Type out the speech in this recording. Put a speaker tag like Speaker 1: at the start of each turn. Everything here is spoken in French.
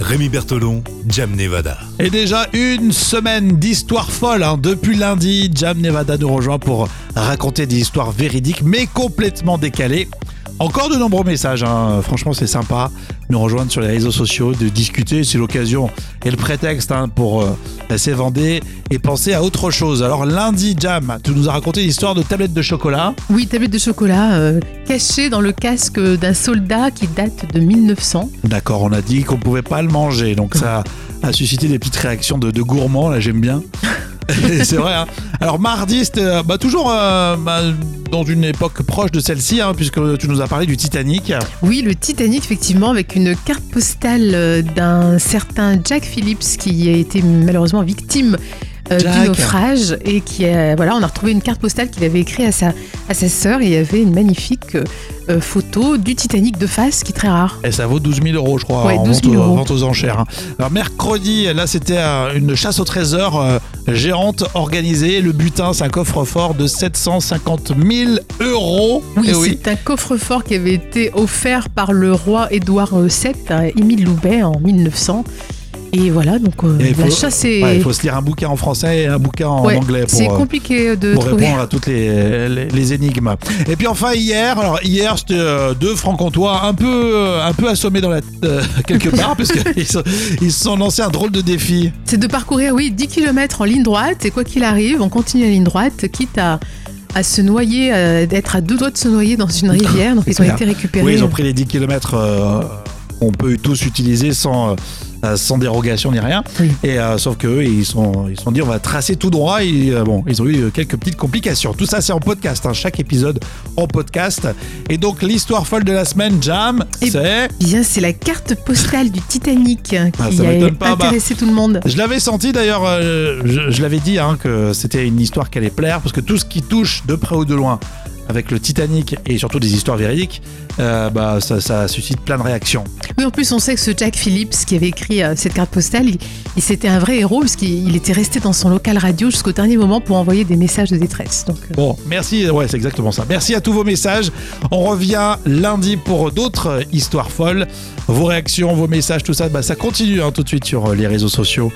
Speaker 1: Rémi Bertolon, Jam Nevada.
Speaker 2: Et déjà une semaine d'histoires folles. hein. Depuis lundi, Jam Nevada nous rejoint pour raconter des histoires véridiques mais complètement décalées. Encore de nombreux messages, hein. franchement c'est sympa. Nous rejoindre sur les réseaux sociaux, de discuter, c'est l'occasion et le prétexte hein, pour euh, s'évander et penser à autre chose. Alors lundi, Jam, tu nous as raconté l'histoire de tablettes de chocolat.
Speaker 3: Oui, tablette de chocolat euh, cachée dans le casque d'un soldat qui date de 1900.
Speaker 2: D'accord, on a dit qu'on pouvait pas le manger, donc ça a suscité des petites réactions de, de gourmands, là j'aime bien. C'est vrai. hein. Alors mardi, c'était euh, bah, toujours euh, bah, dans une époque proche de celle-ci, hein, puisque tu nous as parlé du Titanic.
Speaker 3: Oui, le Titanic, effectivement, avec une carte postale euh, d'un certain Jack Phillips qui a été malheureusement victime euh, du naufrage et qui a, voilà, on a retrouvé une carte postale qu'il avait écrite à sa, à sa sœur et il y avait une magnifique euh, euh, photo du Titanic de face qui est très rare.
Speaker 2: Et ça vaut 12 000 euros, je crois,
Speaker 3: Ouais,
Speaker 2: en
Speaker 3: 12
Speaker 2: vente,
Speaker 3: 000
Speaker 2: aux-
Speaker 3: euros.
Speaker 2: vente aux enchères. hein. Alors mercredi, là c'était euh, une chasse au trésor euh, géante organisée. Le butin, c'est un coffre-fort de 750 000 euros.
Speaker 3: Oui,
Speaker 2: Eh oui.
Speaker 3: c'est un coffre-fort qui avait été offert par le roi Édouard VII à Émile Loubet en 1900. Et voilà, donc euh,
Speaker 2: Et il
Speaker 3: la
Speaker 2: faut-
Speaker 3: chasse est...
Speaker 2: Ouais, il faut se lire un bouquin en français et un bouquin en
Speaker 3: Ouais,
Speaker 2: anglais pour,
Speaker 3: c'est
Speaker 2: euh,
Speaker 3: compliqué de
Speaker 2: pour
Speaker 3: trouver.
Speaker 2: répondre à toutes les, les, les énigmes. Et puis enfin hier, alors hier c'était euh, deux francs-comtois un peu euh, un peu assommés dans la euh, quelque part parce qu'ils se- ils sont lancés un drôle de défi.
Speaker 3: C'est de parcourir, oui, 10 km en ligne droite, et quoi qu'il arrive, on continue la ligne droite, quitte à, à se noyer, euh, d'être à deux doigts de se noyer dans une rivière. Donc ils ont
Speaker 2: clair.
Speaker 3: été récupérés.
Speaker 2: Oui, ils ont pris les 10 km qu'on peut tous utiliser sans euh, euh, sans dérogation ni rien.
Speaker 3: Oui.
Speaker 2: Et euh, sauf que eux, ils sont ils se sont dit on va tracer tout droit. Et euh, bon, ils ont eu quelques petites complications. Tout ça c'est en podcast. hein, chaque épisode en podcast. Et donc l'histoire folle de la semaine, Jam,
Speaker 3: Et-
Speaker 2: c'est
Speaker 3: Bien, c'est la carte postale du Titanic hein,
Speaker 2: Ah,
Speaker 3: qui
Speaker 2: ça
Speaker 3: a
Speaker 2: pas, bah.
Speaker 3: intéressé tout le monde.
Speaker 2: Je l'avais senti d'ailleurs, euh, je, je l'avais dit hein, que c'était une histoire qui allait plaire parce que tout ce qui touche de près ou de loin avec le Titanic et surtout des histoires véridiques, euh, bah, ça, ça suscite plein de réactions.
Speaker 3: Oui, en plus, on sait que ce Jack Phillips qui avait écrit euh, cette carte postale, il, il- c'était un vrai héros parce qu'il il était resté dans son local radio jusqu'au dernier moment pour envoyer des messages de détresse. Donc, euh,
Speaker 2: Bon, merci, ouais, c'est exactement ça. Merci à tous vos messages. On revient lundi pour d'autres histoires folles. Vos réactions, vos messages, tout ça, bah, ça continue hein, tout de suite sur les réseaux sociaux